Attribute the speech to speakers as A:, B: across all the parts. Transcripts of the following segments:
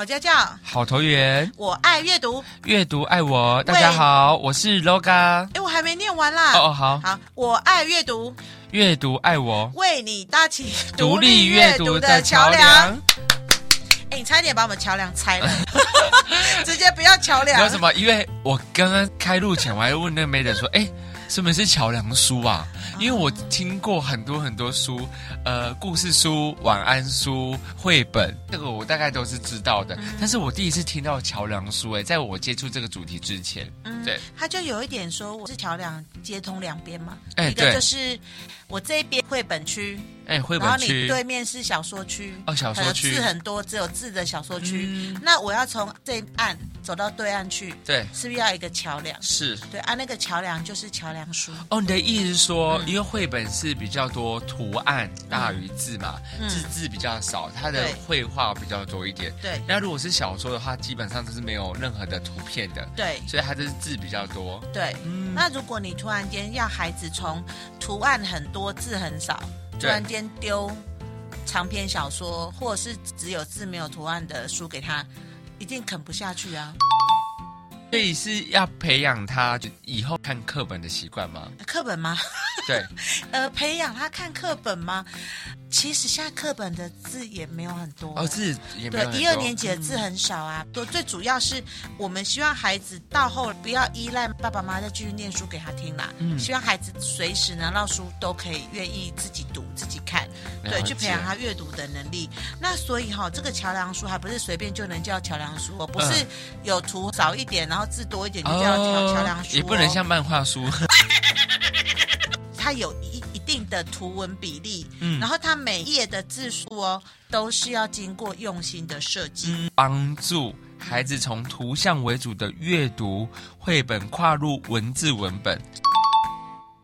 A: 好家教，
B: 好投缘，
A: 我爱阅读，
B: 阅读爱我。大家好，我是 Loga。
A: 哎，我还没念完啦。
B: 哦哦，好，
A: 好，我爱阅读，
B: 阅读爱我，
A: 为你搭起
B: 独立阅读的桥梁。
A: 哎，你差一点把我们桥梁拆了，直接不要桥梁。
B: 为什么？因为我刚刚开录前，我还问那个 Madam 说，哎。什么是桥梁书啊？因为我听过很多很多书，呃，故事书、晚安书、绘本，这个我大概都是知道的。但是我第一次听到桥梁书，哎，在我接触这个主题之前，嗯，对，
A: 他就有一点说我是桥梁，接通两边嘛。
B: 哎，
A: 一个就是我这边绘本区，
B: 哎，绘本区，
A: 然后你对面是小说区，
B: 哦，小说区
A: 字很多，只有字的小说区。那我要从这岸走到对岸去，
B: 对，
A: 是不是要一个桥梁？
B: 是对
A: 啊，那个桥梁就是桥梁书。
B: 哦，你的意思是说，嗯、因为绘本是比较多图案大于字嘛，嗯、字字比较少，它的绘画比较多一点。
A: 对，
B: 那如果是小说的话，基本上都是没有任何的图片的。
A: 对，
B: 所以它就是字比较多。
A: 对，嗯、那如果你突然间要孩子从图案很多字很少，突然间丢长篇小说，或者是只有字没有图案的书给他，一定啃不下去啊。
B: 所以是要培养他就以后看课本的习惯吗？
A: 课本吗？
B: 对，
A: 呃，培养他看课本吗？其实现在课本的字也没有很多
B: 哦，字也没有。
A: 对，一二年级的字很少啊。对、嗯，最主要是我们希望孩子到后不要依赖爸爸妈妈再继续念书给他听啦。嗯，希望孩子随时拿到书都可以愿意自己读自己看，对，去培养他阅读的能力。那所以哈、哦，这个桥梁书还不是随便就能叫桥梁书，哦，不是有图少一点，然后字多一点就叫桥桥梁书，哦，
B: 也不能像漫画书。
A: 它有一一定的图文比例，嗯，然后它每页的字数哦，都是要经过用心的设计，
B: 帮助孩子从图像为主的阅读绘本跨入文字文本，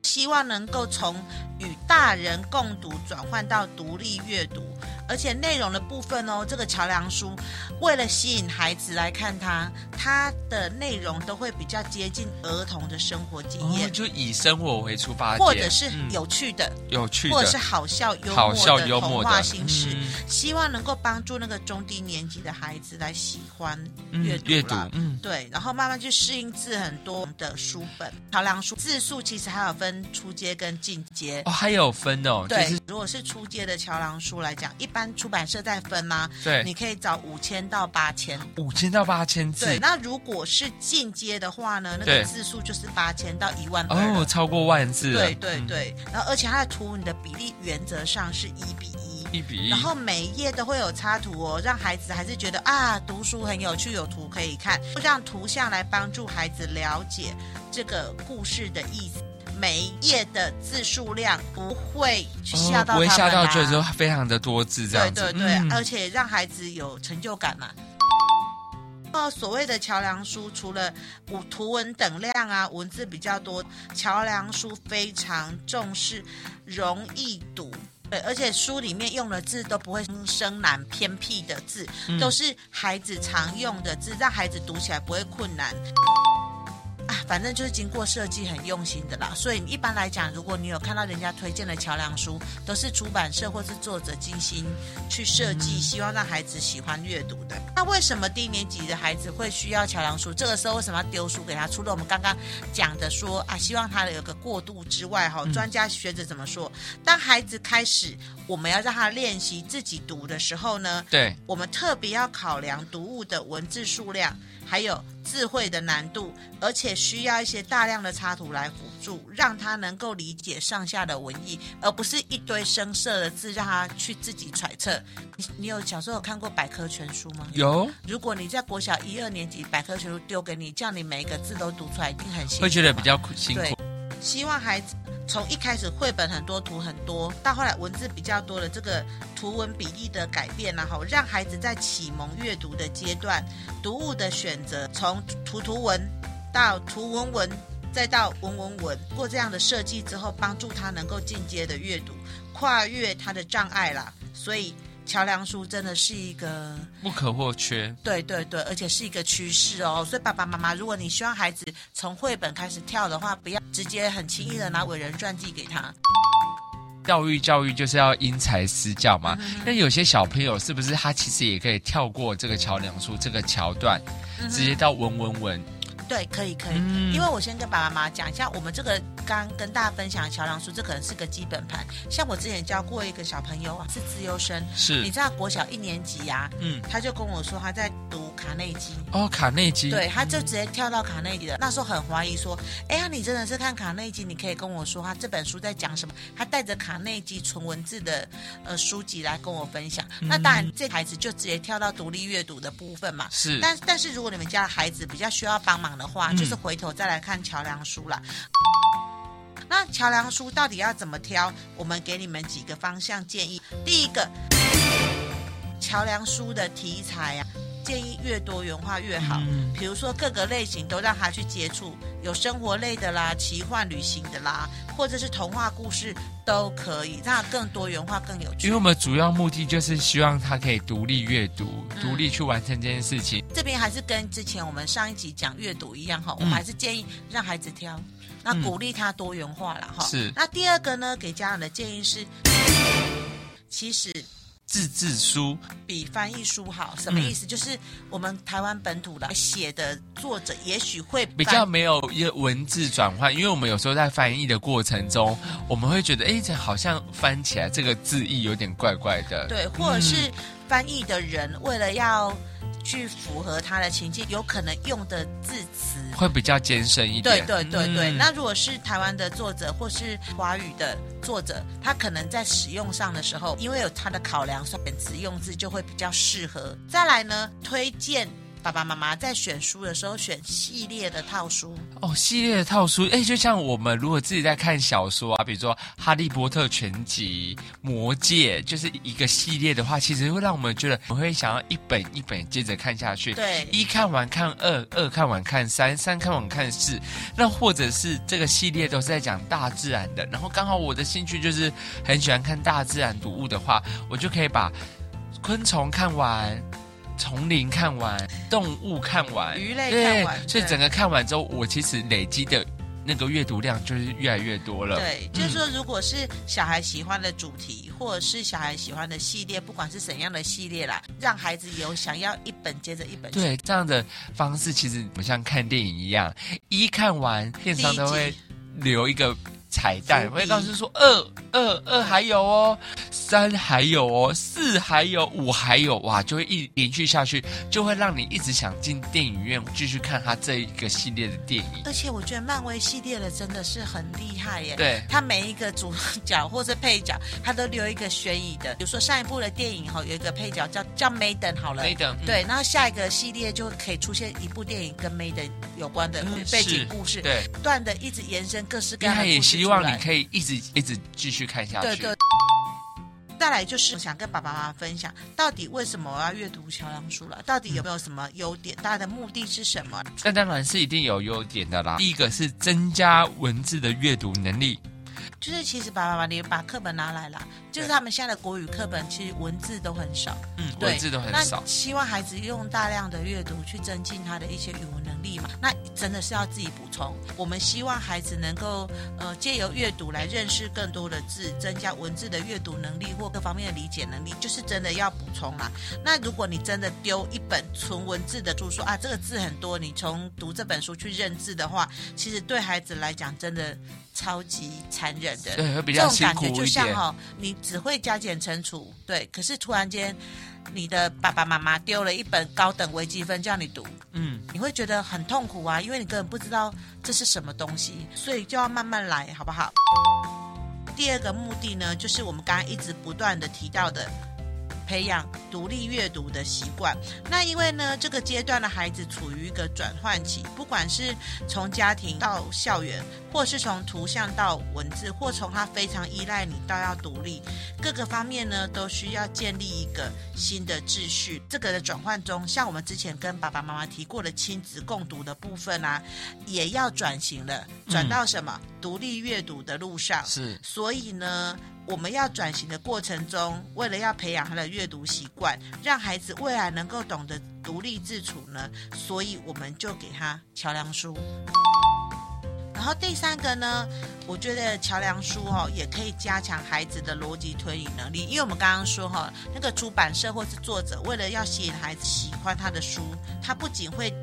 A: 希望能够从与大人共读转换到独立阅读。而且内容的部分哦，这个桥梁书为了吸引孩子来看它，它的内容都会比较接近儿童的生活经验，
B: 哦、就以生活为出发点，
A: 或者是有趣的、
B: 嗯、有趣的，
A: 或者是好笑幽默的童话形式，嗯、希望能够帮助那个中低年级的孩子来喜欢阅读、嗯、阅读。嗯，对，然后慢慢去适应字很多的书本。桥梁书字数其实还有分初阶跟进阶
B: 哦，还有分哦。
A: 对，
B: 就是、
A: 如果是初阶的桥梁书来讲，一。一般出版社在分吗？
B: 对，
A: 你可以找五千到八千，
B: 五千到八千字。
A: 对，那如果是进阶的话呢？那个字数就是八千到一万
B: 哦，超过万字。
A: 对对对，嗯、然后而且它的图你的比例原则上是一比一，
B: 一比一。
A: 然后每一页都会有插图哦，让孩子还是觉得啊，读书很有趣，有图可以看，让图像来帮助孩子了解这个故事的意思。每一页的字数量不会去吓到他们、啊哦，不会吓到，就是非常的多字这样子。对对对，嗯、而且让孩子有成就感嘛。那，所谓的桥梁书，除了图文等量啊，文字比较多，桥梁书非常重视容易读。对，而且书里面用的字都不会生难偏僻的字，嗯、都是孩子常用的字，让孩子读起来不会困难。啊，反正就是经过设计很用心的啦，所以一般来讲，如果你有看到人家推荐的桥梁书，都是出版社或是作者精心去设计，希望让孩子喜欢阅读的。那为什么低年级的孩子会需要桥梁书？这个时候为什么要丢书给他？除了我们刚刚讲的说啊，希望他有个过渡之外，哈，专家学者怎么说？当孩子开始我们要让他练习自己读的时候呢？
B: 对，
A: 我们特别要考量读物的文字数量。还有智慧的难度，而且需要一些大量的插图来辅助，让他能够理解上下的文意，而不是一堆生涩的字让他去自己揣测。你你有小时候有看过百科全书吗？
B: 有。
A: 如果你在国小一二年级，百科全书丢给你，叫你每一个字都读出来，一定很辛苦。
B: 会觉得比较苦辛苦。
A: 希望孩子。从一开始绘本很多图很多，到后来文字比较多的这个图文比例的改变，然后让孩子在启蒙阅读的阶段，读物的选择从图图文到图文文，再到文文文，过这样的设计之后，帮助他能够进阶的阅读，跨越他的障碍啦。所以。桥梁书真的是一个
B: 不可或缺，
A: 对对对，而且是一个趋势哦。所以爸爸妈妈，如果你希望孩子从绘本开始跳的话，不要直接很轻易的拿伟人传记给他。
B: 教育教育就是要因材施教嘛。
A: 嗯、
B: 那有些小朋友是不是他其实也可以跳过这个桥梁书这个桥段，
A: 嗯、
B: 直接到文文文？
A: 对，可以可以，嗯、因为我先跟爸爸妈妈讲一下，我们这个刚跟大家分享的桥梁书，这可能是个基本盘。像我之前教过一个小朋友啊，是资优生，
B: 是，
A: 你知道国小一年级呀、啊，嗯，他就跟我说他在读卡内基，
B: 哦，卡内基，
A: 对，他就直接跳到卡内基的。那时候很怀疑说，哎呀，你真的是看卡内基？你可以跟我说他这本书在讲什么？他带着卡内基纯文字的呃书籍来跟我分享。嗯、那当然，这孩子就直接跳到独立阅读的部分嘛。
B: 是，
A: 但但是如果你们家的孩子比较需要帮忙的话，嗯、就是回头再来看桥梁书啦。那桥梁书到底要怎么挑？我们给你们几个方向建议。第一个，桥梁书的题材啊，建议越多元化越好。嗯、比如说各个类型都让他去接触，有生活类的啦，奇幻旅行的啦，或者是童话故事都可以，让它更多元化、更有趣。
B: 因为我们主要目的就是希望他可以独立阅读，独立去完成这件事情。
A: 嗯、这边还是跟之前我们上一集讲阅读一样哈，我们还是建议让孩子挑。那鼓励他多元化了哈。
B: 是。
A: 那第二个呢，给家长的建议是，其实
B: 自制书
A: 比翻译书好。什么意思？嗯、就是我们台湾本土的写的作者，也许会
B: 比较没有一个文字转换，因为我们有时候在翻译的过程中，我们会觉得，哎，这好像翻起来这个字义有点怪怪的。
A: 对，或者是翻译的人为了要。去符合他的情境，有可能用的字词
B: 会比较艰深一点。
A: 对对对对，嗯、那如果是台湾的作者或是华语的作者，他可能在使用上的时候，因为有他的考量，选词用字就会比较适合。再来呢，推荐。爸爸妈妈在选书的时候选系列的套书
B: 哦，系列的套书，哎，就像我们如果自己在看小说啊，比如说《哈利波特》全集、《魔戒》，就是一个系列的话，其实会让我们觉得我会想要一本一本接着看下去。
A: 对，
B: 一看完看二，二看完看三，三看完看四。那或者是这个系列都是在讲大自然的，然后刚好我的兴趣就是很喜欢看大自然读物的话，我就可以把昆虫看完。丛林看完，动物看完，
A: 鱼类看完，
B: 所以整个看完之后，我其实累积的那个阅读量就是越来越多了。
A: 对，就是说，如果是小孩喜欢的主题，或者是小孩喜欢的系列，不管是怎样的系列啦，让孩子有想要一本接着一本。
B: 对，这样的方式其实不像看电影一样，一看完，电视上都会留一个。彩蛋，我会告诉说二二二还有哦，三还有哦，四还有，五还有，哇，就会一连续下去，就会让你一直想进电影院继续看他这一个系列的电影。
A: 而且我觉得漫威系列的真的是很厉害耶，
B: 对，
A: 他每一个主角或者配角，他都留一个悬疑的。比如说上一部的电影哈，有一个配角叫叫 Maiden 好了
B: ，Maiden，
A: 对，然后下一个系列就可以出现一部电影跟 Maiden 有关的背景故事，
B: 对，
A: 不断的一直延伸各式各样的故事。
B: 希望你可以一直一直继续看下去。
A: 对对。再来就是想跟爸爸妈妈分享，到底为什么我要阅读桥梁书了？到底有没有什么优点？大家的目的是什么？
B: 那当然是一定有优点的啦。第一个是增加文字的阅读能力。
A: 就是其实爸爸妈妈，你把课本拿来了，就是他们现在的国语课本其实文字都很少，
B: 嗯，文字都很少。
A: 那希望孩子用大量的阅读去增进他的一些语文能力嘛。那真的是要自己补充。我们希望孩子能够呃借由阅读来认识更多的字，增加文字的阅读能力或各方面的理解能力，就是真的要补充啦。那如果你真的丢一本纯文字的书，说啊这个字很多，你从读这本书去认字的话，其实对孩子来讲真的超级残忍
B: 的。对，会比较辛苦一点。
A: 这种感觉就像哈、哦，你只会加减乘除，对，可是突然间，你的爸爸妈妈丢了一本高等微积分叫你读，嗯，你会觉得很痛苦啊，因为你根本不知道这是什么东西，所以就要慢慢来，好不好？第二个目的呢，就是我们刚刚一直不断的提到的。培养独立阅读的习惯。那因为呢，这个阶段的孩子处于一个转换期，不管是从家庭到校园，或是从图像到文字，或从他非常依赖你到要独立，各个方面呢，都需要建立一个新的秩序。这个的转换中，像我们之前跟爸爸妈妈提过的亲子共读的部分啊，也要转型了，转到什么？嗯、独立阅读的路上。
B: 是，
A: 所以呢。我们要转型的过程中，为了要培养他的阅读习惯，让孩子未来能够懂得独立自处呢，所以我们就给他桥梁书。然后第三个呢，我觉得桥梁书哦也可以加强孩子的逻辑推理能力，因为我们刚刚说哈，那个出版社或是作者为了要吸引孩子喜欢他的书，他不仅会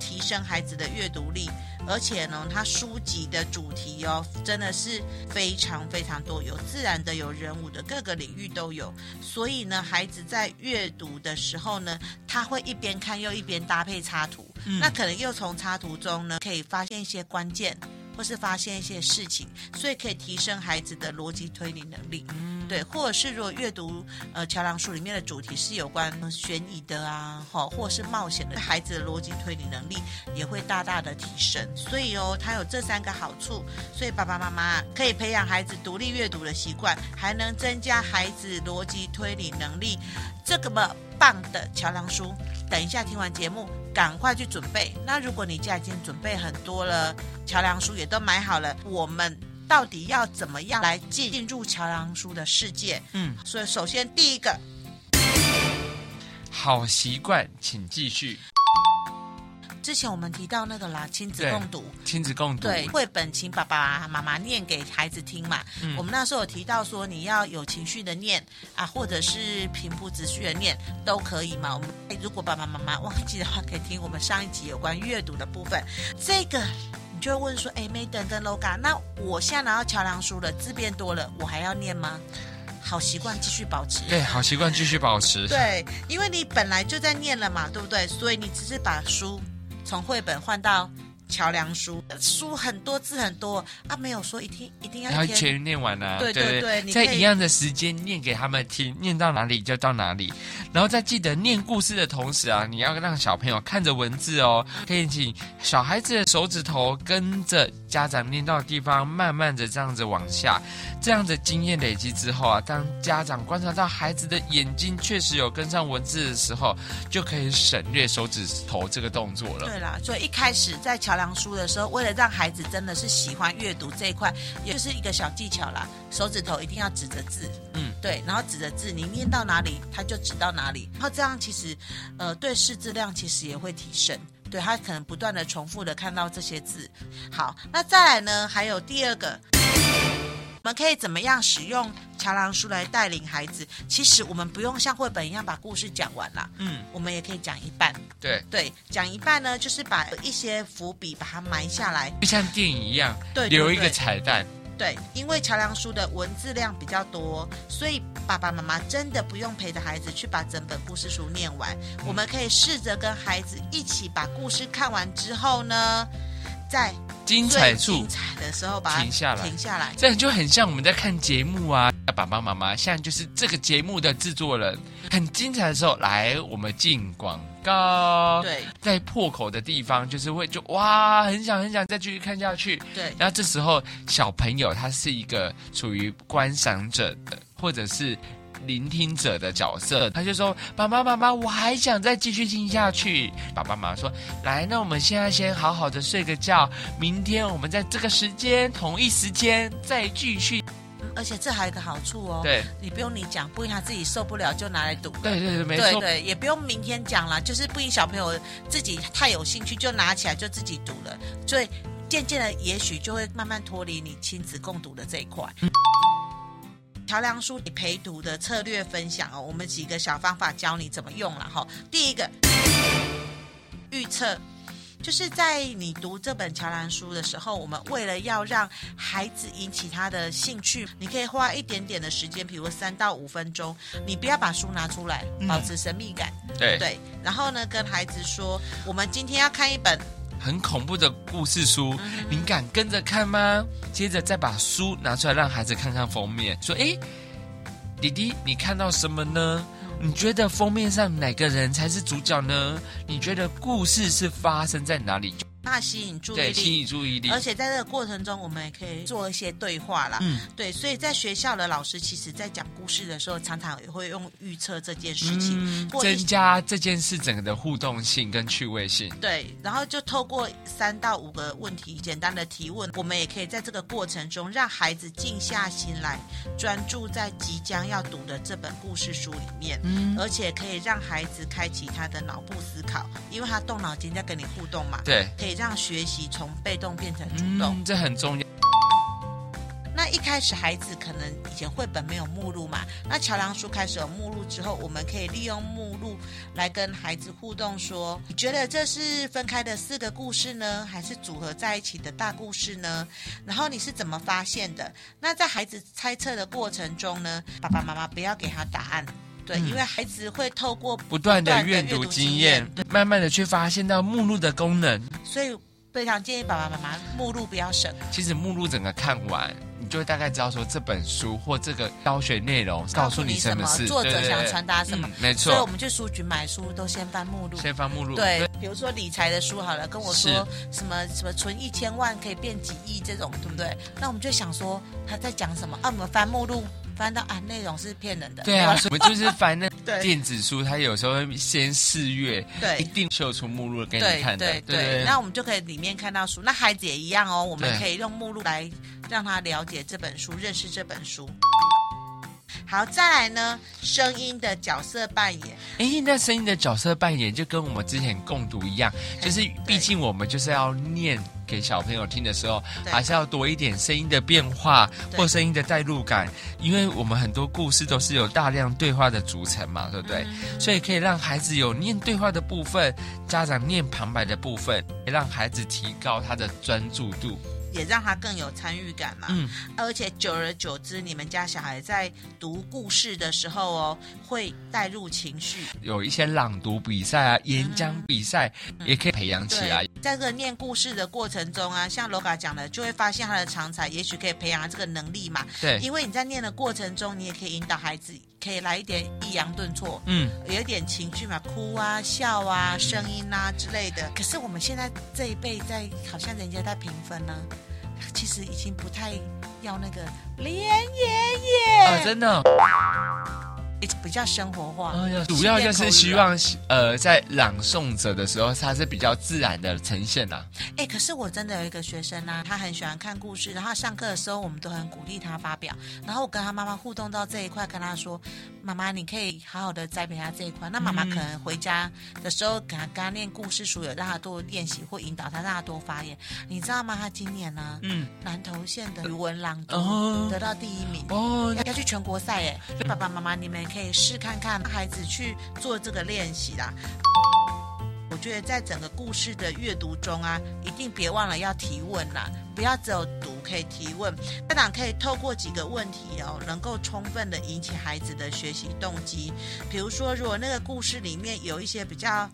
A: 提升孩子的阅读力，而且呢，他书籍的主题哦真的是非常非常多，有自然的，有人物的，各个领域都有。所以呢，孩子在阅读的时候呢，他会一边看又一边搭配插图，嗯、那可能又从插图中呢可以发现一些关键。或是发现一些事情，所以可以提升孩子的逻辑推理能力。嗯，对，或者是如果阅读呃桥梁书里面的主题是有关悬疑的啊，好，或者是冒险的，孩子的逻辑推理能力也会大大的提升。所以哦，它有这三个好处，所以爸爸妈妈可以培养孩子独立阅读的习惯，还能增加孩子逻辑推理能力。这个么棒的桥梁书，等一下听完节目。赶快去准备。那如果你家已经准备很多了，桥梁书也都买好了，我们到底要怎么样来进入桥梁书的世界？嗯，所以首先第一个
B: 好习惯，请继续。
A: 之前我们提到那个啦，亲子共读，
B: 亲子共读，
A: 对，绘本请爸爸妈妈念给孩子听嘛。嗯，我们那时候有提到说，你要有情绪的念啊，或者是平铺直叙的念都可以嘛。我们如果爸爸妈妈忘记的话，可以听我们上一集有关阅读的部分。这个你就会问说，哎，Maiden 跟 Loga，那我现在拿到桥梁书了，字变多了，我还要念吗？好习惯继续保持。
B: 对，好习惯继续保持。
A: 对，因为你本来就在念了嘛，对不对？所以你只是把书。从绘本换到桥梁书，书很多字很多啊，没有说一定一定要
B: 要全念完啊。
A: 对对对，
B: 在一样的时间念给他们听，念到哪里就到哪里，然后再记得念故事的同时啊，你要让小朋友看着文字哦，可以请小孩子的手指头跟着。家长念到的地方，慢慢的这样子往下，这样的经验累积之后啊，当家长观察到孩子的眼睛确实有跟上文字的时候，就可以省略手指头这个动作了。
A: 对啦，所以一开始在桥梁书的时候，为了让孩子真的是喜欢阅读这一块，也就是一个小技巧啦，手指头一定要指着字，嗯，对，然后指着字，你念到哪里，他就指到哪里，然后这样其实，呃，对识字量其实也会提升。对，他可能不断的重复的看到这些字。好，那再来呢？还有第二个，我们可以怎么样使用桥梁书来带领孩子？其实我们不用像绘本一样把故事讲完了，嗯，我们也可以讲一半。
B: 对对，
A: 讲一半呢，就是把一些伏笔把它埋下来，
B: 就像电影一样，对，留一个彩蛋。
A: 对，因为桥梁书的文字量比较多，所以爸爸妈妈真的不用陪着孩子去把整本故事书念完。嗯、我们可以试着跟孩子一起把故事看完之后呢，在
B: 精彩处
A: 精彩的时候把它
B: 停下来，
A: 停下来，
B: 这样就很像我们在看节目啊。爸爸妈妈现在就是这个节目的制作人，很精彩的时候，来我们进广告。
A: 对，
B: 在破口的地方，就是会就哇，很想很想再继续看下去。
A: 对，
B: 然后这时候小朋友他是一个处于观赏者的，或者是聆听者的角色，他就说：“爸爸妈妈，我还想再继续听下去。”爸爸妈妈说：“来，那我们现在先好好的睡个觉，明天我们在这个时间同一时间再继续。”
A: 而且这还有一个好处哦，
B: 对，
A: 你不用你讲，不一定他自己受不了就拿来读。
B: 对对对，没错。
A: 对对，也不用明天讲了，就是不一定小朋友自己太有兴趣就拿起来就自己读了，所以渐渐的也许就会慢慢脱离你亲子共读的这一块。嗯、桥梁书你陪读的策略分享哦，我们几个小方法教你怎么用了哈。第一个，预测。就是在你读这本桥梁书的时候，我们为了要让孩子引起他的兴趣，你可以花一点点的时间，比如三到五分钟，你不要把书拿出来，保持神秘感。
B: 嗯、对
A: 对，然后呢，跟孩子说，我们今天要看一本
B: 很恐怖的故事书，嗯、你敢跟着看吗？接着再把书拿出来，让孩子看看封面，说：“诶，弟弟，你看到什么呢？”你觉得封面上哪个人才是主角呢？你觉得故事是发生在哪里？
A: 那吸引注意力，
B: 对，吸引注意力。
A: 而且在这个过程中，我们也可以做一些对话啦。嗯，对，所以在学校的老师，其实在讲故事的时候，常常也会用预测这件事情，
B: 嗯、增加这件事整个的互动性跟趣味性。
A: 对，然后就透过三到五个问题简单的提问，我们也可以在这个过程中让孩子静下心来，专注在即将要读的这本故事书里面。嗯，而且可以让孩子开启他的脑部思考，因为他动脑筋在跟你互动嘛。
B: 对，
A: 可以。让学习从被动变成主动，
B: 嗯，这很重要。
A: 那一开始孩子可能以前绘本没有目录嘛，那桥梁书开始有目录之后，我们可以利用目录来跟孩子互动说，说你觉得这是分开的四个故事呢，还是组合在一起的大故事呢？然后你是怎么发现的？那在孩子猜测的过程中呢，爸爸妈妈不要给他答案，对，嗯、因为孩子会透过
B: 不断的阅读经验，慢慢的去发现到目录的功能，
A: 所以非常建议爸爸妈妈目录不要省。
B: 其实目录整个看完。你就会大概知道说这本书或这个教学内容告诉你什么事，
A: 作者想传达什么，
B: 没错。
A: 所以我们去书局买书都先翻目录，
B: 先翻目录。
A: 对，比如说理财的书好了，跟我说什么什么存一千万可以变几亿这种，对不对？那我们就想说他在讲什么啊？我们翻目录翻到啊，内容是骗人的。
B: 对啊，我们就是翻那 电子书，它有时候会先试阅，对，一定秀出目录给你看的。对对，那
A: 我们就可以里面看到书。那孩子也一样哦，我们可以用目录来。让他了解这本书，认识这本书。好，再来呢，声音的角色扮演。
B: 哎，那声音的角色扮演就跟我们之前共读一样，就是毕竟我们就是要念给小朋友听的时候，还是要多一点声音的变化或声音的代入感，因为我们很多故事都是有大量对话的组成嘛，对不对？嗯、所以可以让孩子有念对话的部分，家长念旁白的部分，也让孩子提高他的专注度。
A: 也让他更有参与感嘛，嗯，而且久而久之，你们家小孩在读故事的时候哦，会带入情绪，
B: 有一些朗读比赛啊、演讲比赛，也可以培养起来。
A: 在这个念故事的过程中啊，像罗嘎讲的，就会发现他的长才，也许可以培养他这个能力嘛。
B: 对，
A: 因为你在念的过程中，你也可以引导孩子，可以来一点抑扬顿挫，
B: 嗯，
A: 有一点情绪嘛，哭啊、笑啊、声音啊之类的。可是我们现在这一辈在，好像人家在评分呢，其实已经不太要那个连爷爷
B: 啊，真的。
A: 比较生活化，
B: 主要就是希望，呃，在朗诵者的时候，他是比较自然的呈现呐。
A: 哎，可是我真的有一个学生呢、啊，他很喜欢看故事，然后上课的时候，我们都很鼓励他发表。然后我跟他妈妈互动到这一块，跟他说：“妈妈，你可以好好的栽培他这一块。”那妈妈可能回家的时候，给他跟他念故事书，有让他多练习或引导他，让他多发言。你知道吗？他今年呢、啊，嗯，南投县的语文朗读得到第一名哦，要要去全国赛哎。爸爸妈妈，你们。可以试看看孩子去做这个练习啦。我觉得在整个故事的阅读中啊，一定别忘了要提问啦，不要只有读可以提问。家长可以透过几个问题哦，能够充分的引起孩子的学习动机。比如说，如果那个故事里面有一些比较。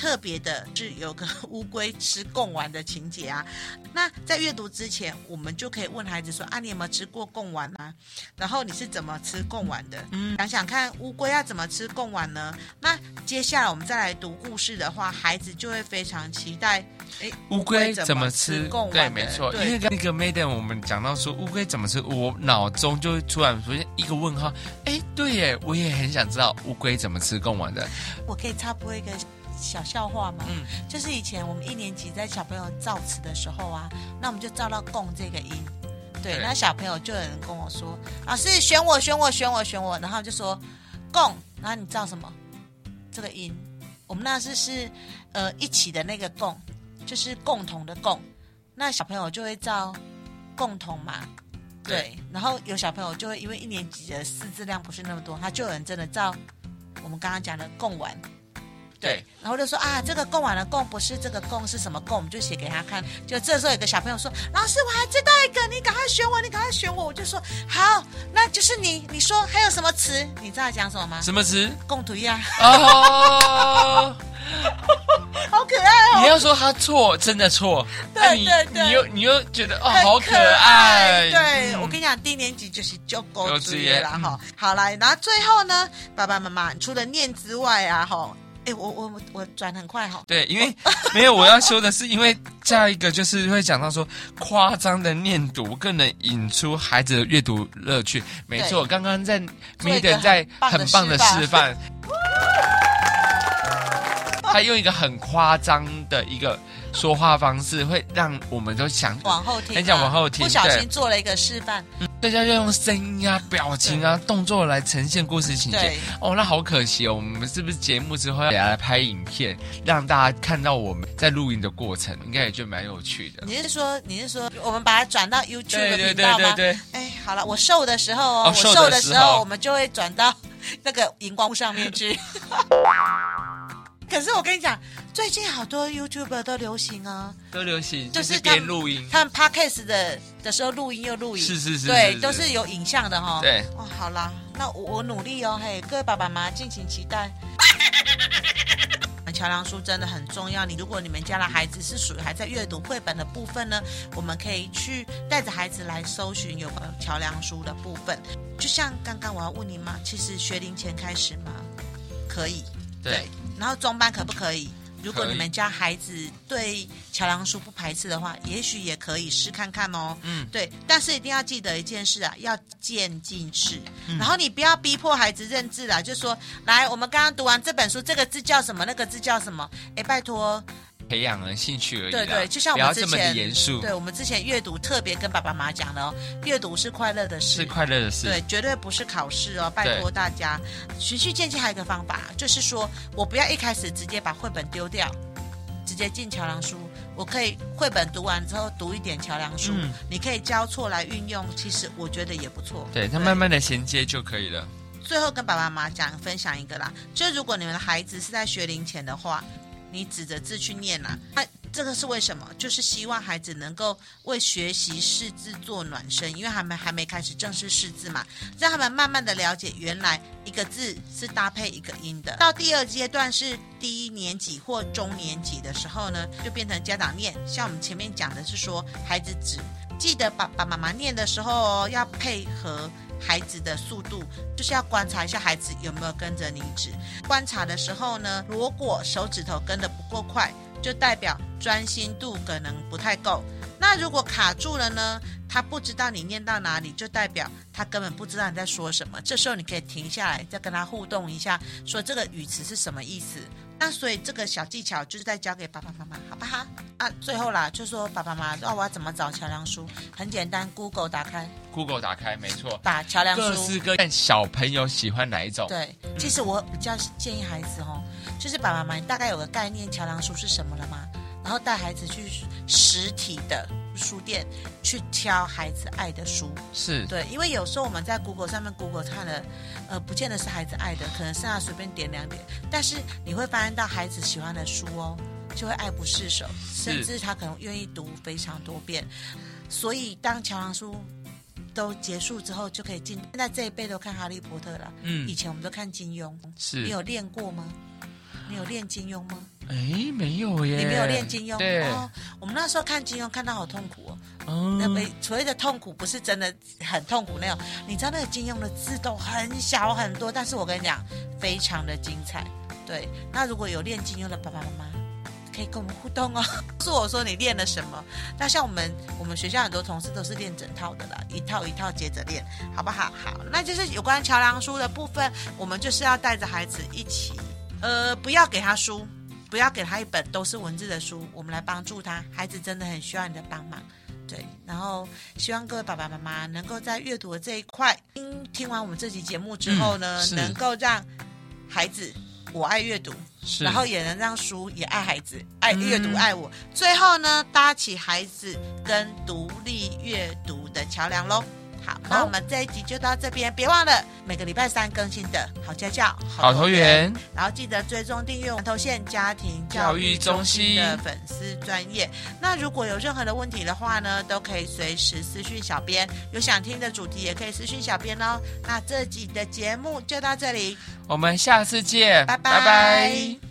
A: 特别的是有个 乌龟吃贡丸的情节啊，那在阅读之前，我们就可以问孩子说：啊，你有没有吃过贡丸啊？然后你是怎么吃贡丸的？嗯，想想看，乌龟要怎么吃贡丸呢？那接下来我们再来读故事的话，孩子就会非常期待。哎，乌龟怎么吃贡丸？
B: 对，没错。因为那个 Maiden 我们讲到说乌龟怎么吃，我脑中就会突然出现一个问号。哎，对耶，我也很想知道乌龟怎么吃贡丸的。
A: 我可以插播一个。小笑话吗，嗯，就是以前我们一年级在小朋友造词的时候啊，那我们就造到“共”这个音，对，那小朋友就有人跟我说：“老师选我，选我，选我，选我。”然后就说“共”，然后你造什么？这个音，我们那是是呃一起的那个“共”，就是共同的“共”。那小朋友就会造“共同”嘛，对。然后有小朋友就会因为一年级的识字量不是那么多，他就有人真的造我们刚刚讲的“共玩”。对，然后就说啊，这个供完了供不是这个供是什么供？我们就写给他看。就这时候有个小朋友说：“老师，我还知道一个，你赶快选我，你赶快选我。”我就说：“好，那就是你。你说还有什么词？你知道讲什么吗？
B: 什么词？
A: 共图呀。
B: 哦，
A: 好可爱哦！
B: 你要说他错，真的错。
A: 对对对，
B: 你又你又觉得哦，好可爱。
A: 对，我跟你讲，低年级就是就够职业了哈。好来，然后最后呢，爸爸妈妈除了念之外啊，哈。哎，我我我转很快哈。
B: 对，因为没有我要说的是，因为下一个就是会讲到说，夸张的念读更能引出孩子的阅读乐趣。没错，刚刚在 Madam 在很棒的，示范他用一个很夸张的一个说话方式，会让我们都想
A: 往后听，
B: 很想往后听，
A: 不小心做了一个示范。
B: 大家要用声音啊、表情啊、动作来呈现故事情节。哦，那好可惜哦，我们是不是节目之后要给大家拍影片，让大家看到我们在录音的过程，应该也就蛮有趣的。
A: 你是说，你是说，我们把它转到 YouTube 的频道吗？对对对对对。哎，好了，我瘦的时候哦，我瘦的时候，我们就会转到那个荧光幕上面去。可是我跟你讲，最近好多 YouTuber 都流行啊，
B: 都流行，就是边录音，
A: 他们 Podcast 的的时候录音又录影，
B: 是是是，
A: 对，都是有影像的哈。
B: 对，
A: 哦，好啦，那我我努力哦，嘿，各位爸爸妈妈敬请期待。桥梁书真的很重要，你如果你们家的孩子是属于还在阅读绘本的部分呢，我们可以去带着孩子来搜寻有关桥梁书的部分。就像刚刚我要问你嘛，其实学龄前开始吗？可以，
B: 对。
A: 然后中班可不可以？如果你们家孩子对桥梁书不排斥的话，也许也可以试看看哦。嗯，对。但是一定要记得一件事啊，要渐进式。嗯、然后你不要逼迫孩子认字啦，就说来，我们刚刚读完这本书，这个字叫什么？那个字叫什么？哎，拜托。
B: 培养了兴趣而已。
A: 对对，就像我们之前，
B: 不要这么严肃。
A: 对，我们之前阅读特别跟爸爸妈妈讲的哦，阅读是快乐的事，
B: 是快乐的事。
A: 对，绝对不是考试哦，拜托大家。循序渐进还有一个方法，就是说我不要一开始直接把绘本丢掉，直接进桥梁书。我可以绘本读完之后读一点桥梁书，嗯、你可以交错来运用，其实我觉得也不错。
B: 对，它慢慢的衔接就可以了。
A: 最后跟爸爸妈妈讲分享一个啦，就如果你们的孩子是在学龄前的话，你指着字去念啦。这个是为什么？就是希望孩子能够为学习识字做暖身，因为他们还没开始正式识字嘛，让他们慢慢的了解原来一个字是搭配一个音的。到第二阶段是低年级或中年级的时候呢，就变成家长念。像我们前面讲的是说，孩子只记得爸爸妈妈念的时候哦要配合孩子的速度，就是要观察一下孩子有没有跟着你指。观察的时候呢，如果手指头跟的不够快。就代表专心度可能不太够。那如果卡住了呢？他不知道你念到哪里，就代表他根本不知道你在说什么。这时候你可以停下来，再跟他互动一下，说这个语词是什么意思。那所以这个小技巧就是在教给爸爸妈妈，好不好？啊，最后啦，就说爸爸妈妈，哦，我要怎么找桥梁书？很简单，Google 打开
B: ，Google 打开，没错，
A: 打桥梁书。
B: 各式各样，小朋友喜欢哪一种？
A: 对，其实我比较建议孩子哦，就是爸爸妈妈，你大概有个概念，桥梁书是什么了吗？然后带孩子去实体的书店去挑孩子爱的书，
B: 是
A: 对，因为有时候我们在 Google 上面 Google 看了，呃，不见得是孩子爱的，可能是他随便点两点，但是你会发现到孩子喜欢的书哦，就会爱不释手，甚至他可能愿意读非常多遍。所以当桥梁书都结束之后，就可以进。现在这一辈都看哈利波特了，嗯，以前我们都看金庸，
B: 是
A: 你有练过吗？你有练金庸吗？
B: 哎，没有耶！
A: 你没有练金庸？
B: 对、
A: 哦，我们那时候看金庸看到好痛苦哦。嗯，那没所谓的痛苦，不是真的很痛苦那种。你知道那个金庸的字都很小很多，但是我跟你讲，非常的精彩。对，那如果有练金庸的爸爸妈妈，可以跟我们互动哦，告诉我说你练了什么。那像我们我们学校很多同事都是练整套的啦，一套一套接着练，好不好？好，那就是有关桥梁书的部分，我们就是要带着孩子一起。呃，不要给他书，不要给他一本都是文字的书，我们来帮助他。孩子真的很需要你的帮忙，对。然后希望各位爸爸妈妈能够在阅读的这一块，听听完我们这期节目之后呢，嗯、能够让孩子我爱阅读，然后也能让书也爱孩子，爱阅读爱我。嗯、最后呢，搭起孩子跟独立阅读的桥梁喽。好，那我们这一集就到这边，别忘了每个礼拜三更新的好家教、
B: 好投缘，
A: 然后记得追踪订阅南投县家庭教育中心的粉丝专业。那如果有任何的问题的话呢，都可以随时私讯小编，有想听的主题也可以私讯小编哦。那这集的节目就到这里，
B: 我们下次
A: 见。拜拜。